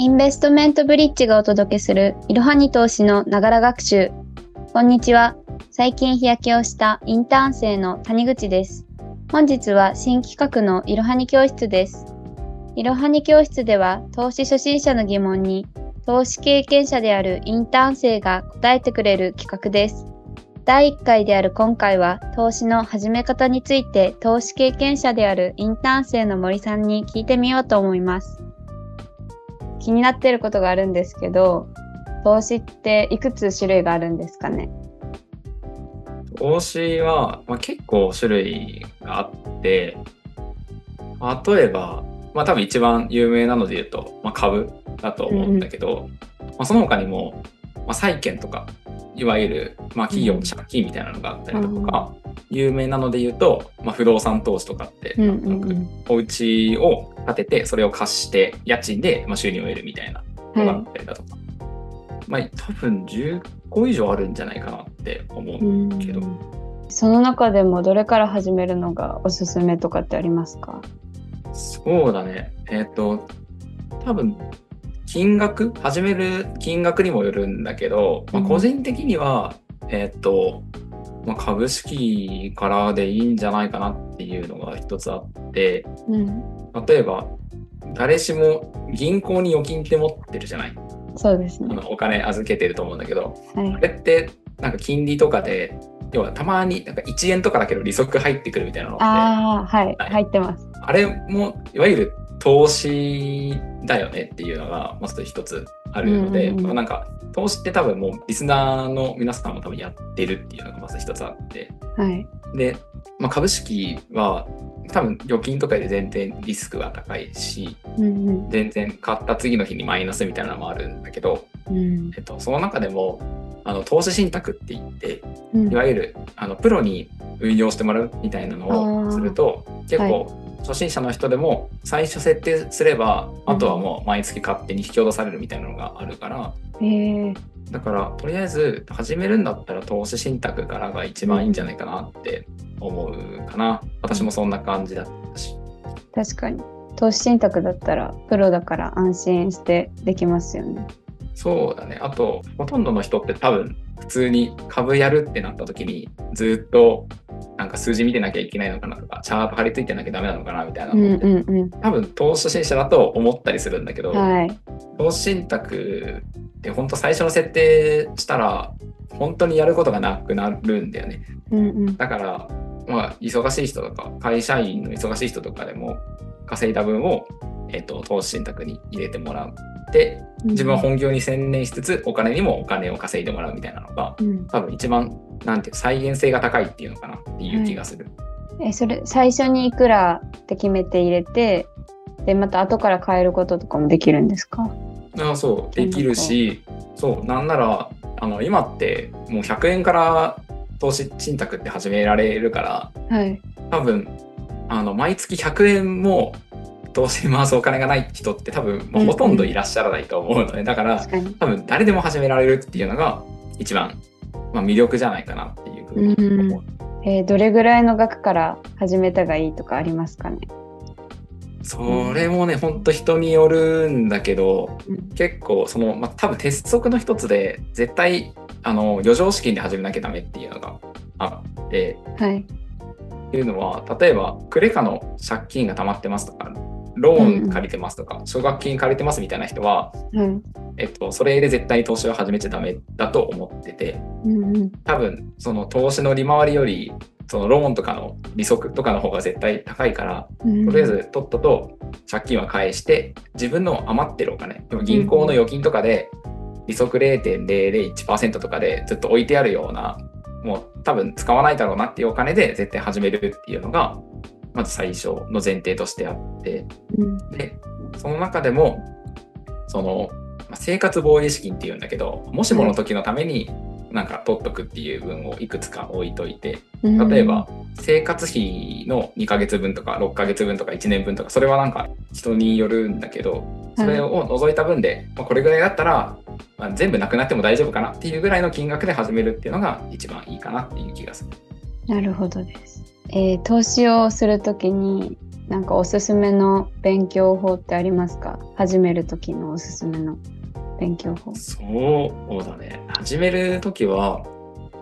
インベストメントブリッジがお届けするいろはに投資のながら学習。こんにちは。最近日焼けをしたインターン生の谷口です。本日は新企画のいろはに教室です。いろはに教室では投資初心者の疑問に投資経験者であるインターン生が答えてくれる企画です。第1回である今回は投資の始め方について投資経験者であるインターン生の森さんに聞いてみようと思います。気になってることがあるんですけど、投資っていくつ種類があるんですかね？投資は、まあ、結構種類があって、例えば、まあ多分一番有名なので言うと、まあ、株だと思うんだけど、うん、まあ、その他にも、まあ、債券とか、いわゆる、まあ、企業の借金みたいなのがあったりとか、うん、有名なので言うと、まあ、不動産投資とかって、うんうんうん、お家を建ててそれを貸して家賃で、まあ、収入を得るみたいなのがあったりだとか、まあ多分10個以上あるんじゃないかなって思うけど。その中でもどれから始めるのがおすすめとかってありますか？そうだね。えっ、ー、と、多分金額？始める金額にもよるんだけど、まあ、個人的には、うん、えっ、と、まあ、株式からでいいんじゃないかなっていうのが一つあって、うん、例えば誰しも銀行に預金って持ってるじゃない。そうですね。あのお金預けてると思うんだけど、はい、あれってなんか金利とかで要はたまになんか1円とかだけど利息入ってくるみたいなのってああ、はい、はい、入ってます。あれもいわゆる投資だよねっていうのがまず一つあるので、うんうんうん、まあ、なんか投資って多分もうリスナーの皆さんも多分やってるっていうのがまず一つあって、はい、で、まあ、株式は多分預金とかで全然リスクが高いし、うんうん、全然買った次の日にマイナスみたいなのもあるんだけど、うん、えっと、その中でもあの投資信託って言って、うん、いわゆるあのプロに運用してもらうみたいなのをすると結構初心者の人でも最初設定すれば、あとはもう毎月勝手に引き落とされるみたいなのがあるから、だからとりあえず始めるんだったら投資信託からが一番いいんじゃないかなって思うかな、私もそんな感じだったし。確かに。投資信託だったらプロだから安心してできますよね。そうだね。あとほとんどの人って多分普通に株やるってなった時にずっとなんか数字見てなきゃいけないのかなとかチャート張り付いてなきゃダメなのかなみたいなのって、うんうんうん、多分投資初心者だと思ったりするんだけど、はい、投資信託って本当最初の設定したら本当にやることがなくなるんだよね。うんうん、だからまあ忙しい人とか会社員の忙しい人とかでも稼いだ分を、えーと、投資信託に入れてもらって自分は本業に専念しつつお金にもお金を稼いでもらうみたいなのが、うん、多分一番なんていう再現性が高いっていうのかなっていう気がする。はい、えそれ最初にいくらって決めて入れてでまた後から変えることとかもできるんですか？あそうできるしそうなんならあの今ってもう100円から投資信託って始められるから、はい、多分あの毎月100円も投資に回すお金がない人って多分、まあ、ほとんどいらっしゃらないと思うので、だから多分誰でも始められるっていうのが一番、まあ、魅力じゃないかなっていうふうに思う。うん、えー、どれぐらいの額から始めたがいいとかありますかね？それもね、ほんと人によるんだけど、うん、結構その、まあ、多分鉄則の一つで絶対あの余剰資金で始めなきゃダメっていうのがあって、はい、っていうのは例えばクレカの借金が溜まってますとかローン借りてますとか、奨学金借りてますみたいな人は、うん、えっと、それで絶対に投資を始めちゃダメだと思ってて、うん、多分その投資の利回りよりそのローンとかの利息とかの方が絶対高いから、うん、とりあえずとっとと借金は返して自分の余ってるお金銀行の預金とかで利息0.001%とかでずっと置いてあるようなもう多分使わないだろうなっていうお金で絶対始めるっていうのがまず最初の前提としてあって、うん、でその中でもその生活防衛資金っていうんだけどもしもの時のためになんか取っとくっていう分をいくつか置いといて例えば生活費の2ヶ月分とか6ヶ月分とか1年分とかそれはなんか人によるんだけどそれを除いた分で、まあ、これぐらいだったら、まあ、全部なくなっても大丈夫かなっていうぐらいの金額で始めるっていうのが一番いいかなっていう気がする。なるほどです。えー、投資をするときになんかおすすめの勉強法ってありますか？始める時のおすすめの勉強法。そうだね。始める時は、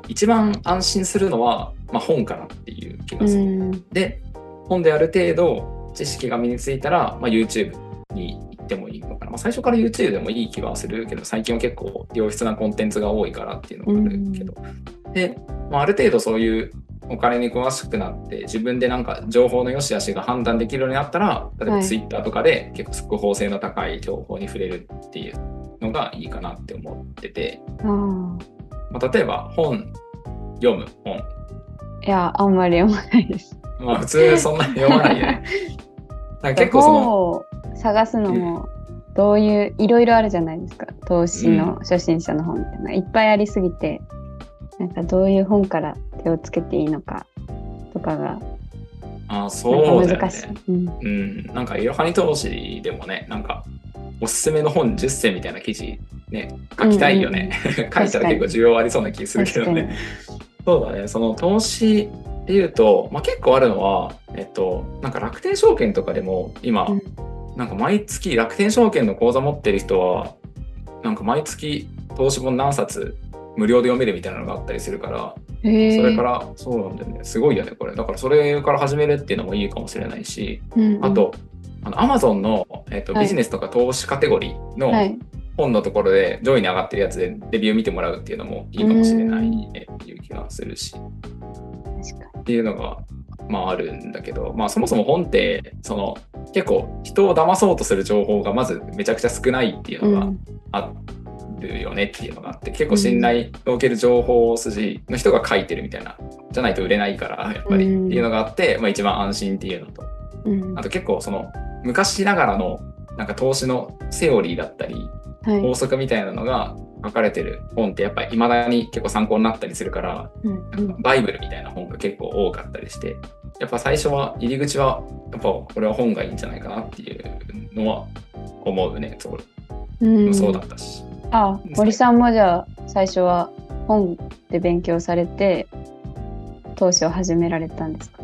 一番安心するのは、まあ、本かなっていう気がする。で、本である程度知識が身についたら、まあ、YouTube に行ってもいいのかな。まあ、最初から YouTube でもいい気はするけど、最近は結構良質なコンテンツが多いからっていうのがあるけど。で、まあ、ある程度そういうお金に詳しくなって自分でなんか情報の良し悪しが判断できるようになったら例えば Twitter とかで結構速報性の高い情報に触れるっていうのがいいかなって思ってて、まあ、例えば本読む本。いやあんまり読まないです。まあ普通そんなに読まないよね。結構その本を探すのもどういういろいろあるじゃないですか。投資の初心者の本って。いうのは、いっぱいありすぎてなんかどういう本から手をつけていいのかとかがあそうだよね、難しい、うん、うん、なんかいろはに投資でもねなんかおすすめの本10選みたいな記事ね書きたいよね、うんうん、書いたら結構需要ありそうな気するけどね。そうだね。その投資でいうと、まあ、結構あるのはえっとなんか楽天証券とかでも今、うん、なんか毎月楽天証券の口座持ってる人はなんか毎月投資本何冊無料で読めるみたいなのがあったりするから、それからそうなんだよね。すごいよねこれ。だからそれから始めるっていうのもいいかもしれないし、うんうん、あとあのアマゾンの、えーと、はい、ビジネスとか投資カテゴリーの本のところで上位に上がってるやつでレビュー見てもらうっていうのもいいかもしれないねっていう気がするし。っていうのがまああるんだけど、まあそもそも本ってその結構人を騙そうとする情報がまずめちゃくちゃ少ないっていうのがるよねっていうのがあって結構信頼を受ける情報筋の人が書いてるみたいなじゃないと売れないからやっぱりっていうのがあって、まあ、一番安心っていうのと、あと結構その昔ながらのなんか投資のセオリーだったり、法則みたいなのが書かれてる本ってやっぱり未だに結構参考になったりするから、バイブルみたいな本が結構多かったりしてやっぱ最初は入り口はやっぱこれは本がいいんじゃないかなっていうのは思うねそう,、うん、そうだったし。あ森さんもじゃあ最初は本で勉強されて投資を始められたんですか？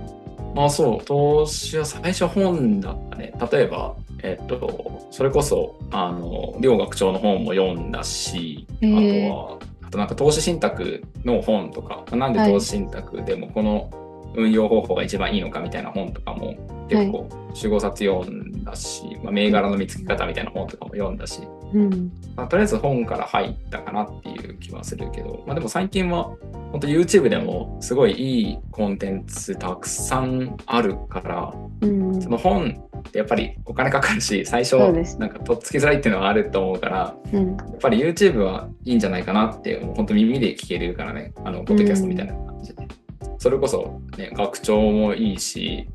あそう。投資は最初本だったね。例えばえっとそれこそあの両学長の本も読んだしあとはあとなんか投資信託の本とかなんで投資信託でもこの運用方法が一番いいのかみたいな本とかも結構45冊読んだし、はい、まあ、銘柄の見つけ方みたいな本とかも読んだし、うん。まあ、とりあえず本から入ったかなっていう気はするけど、まあ、でも最近は本当 YouTube でもすごいいいコンテンツたくさんあるから、うん、その本ってやっぱりお金かかるし最初なんかとっつきづらいっていうのはあると思うから、うん、やっぱり YouTube はいいんじゃないかなって本当耳で聞けるからねあのポッドキャストみたいな感じで。それこそ、ね、学長もいいし、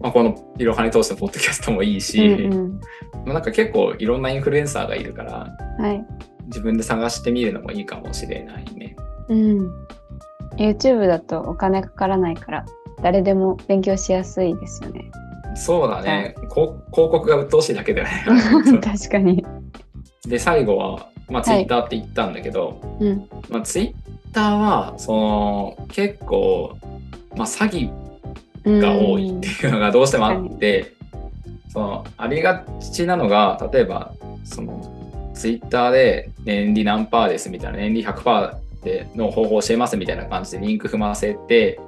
まあ、このいろはに通してのポッドキャストもいいし、うんうん、まあなんか結構いろんなインフルエンサーがいるから、はい、自分で探してみるのもいいかもしれないね。うん。YouTube だとお金かからないから誰でも勉強しやすいですよね。そうだね。広告が鬱陶しいだけでね。確かに。で最後は、まあ、Twitter って言ったんだけど、はいうんまあ、Twitter はその結構、まあ、詐欺が多いっていうのがどうしてもあって、そのありがちなのが例えばそのツイッターで年利何パーですみたいな年利100%での方法を教えますみたいな感じでリンク踏ませて、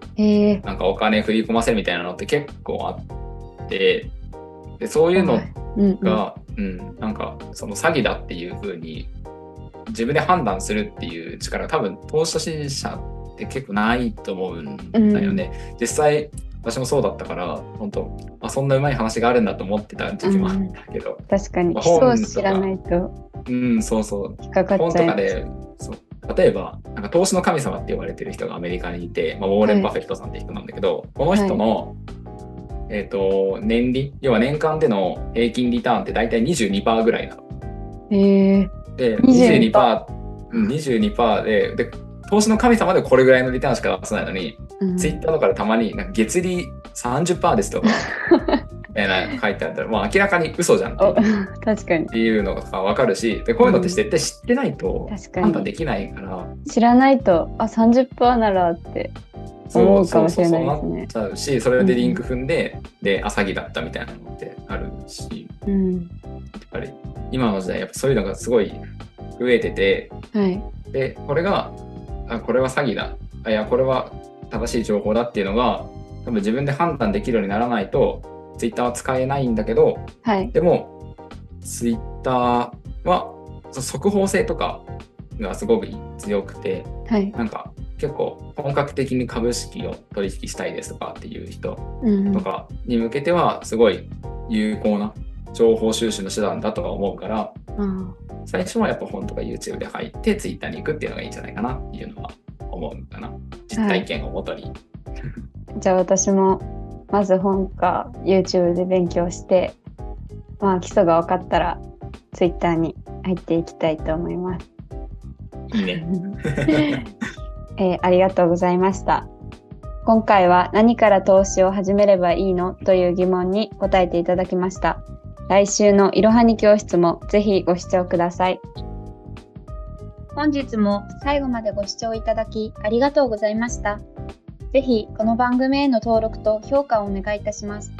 なんかお金振り込ませるみたいなのって結構あってでそういうのが、うん、うん、なんかその詐欺だっていうふうに自分で判断するっていう力多分投資初心者って結構ないと思うんだよね。うん、実際私もそうだったから本当あそんなうまい話があるんだと思ってた時期もあったけど、うん、確かに。基礎を知らないと。うんそうそう。引っかかっ本とかでそう。例えばなんか投資の神様って言われてる人がアメリカにいて、まあ、ウォーレン・バフェットさんって人なんだけど、はい、この人の、はい、えっ、ー、と年利要は年間での平均リターンって大体22%ぐらいなの。へえで 22%, 22%でで投資の神様でこれぐらいのリターンしか出さないのに、うん、ツイッターとかでたまに月利30%ですとか えな書いてあったら、もう明らかに嘘じゃんって 確かに。っていうのが分かるしでこういうのって絶対知ってないと判断できないから、知らないとあ30%ならって思うかもしれないですね。そうそうし、それでリンク踏んで、うん、で、あ、詐欺だったみたいなのってあるし、うん、やっぱり今の時代、やっぱそういうのがすごい増えてて、はい、で、これが、あ、これは詐欺だ。あ、いや、これは正しい情報だっていうのが、多分自分で判断できるようにならないと、ツイッターは使えないんだけど、はい、でも、ツイッターは速報性とかがすごく強くて、はい、なんか結構本格的に株式を取引したいですとかっていう人とかに向けてはすごい有効な情報収集の手段だとは思うから、うん、最初はやっぱ本とか YouTube で入って Twitter に行くっていうのがいいんじゃないかなっていうのは思うかな実体験をもとに、はい、じゃあ私もまず本か YouTube で勉強してまあ基礎が分かったら Twitter に入っていきたいと思います。いいね。えー、ありがとうございました。今回は何から投資を始めればいいのという疑問に答えていただきました。来週のいろはに教室もぜひご視聴ください。本日も最後までご視聴いただきありがとうございました。ぜひこの番組への登録と評価をお願いいたします。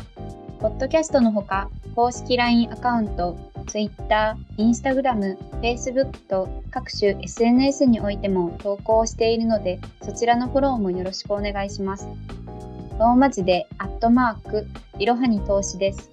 ポッドキャストのほか公式 LINE アカウント、Twitter、Instagram、Facebook と各種 SNS においても投稿をしているので、そちらのフォローもよろしくお願いします。ローマ字で、アットマーク、いろはに投資です。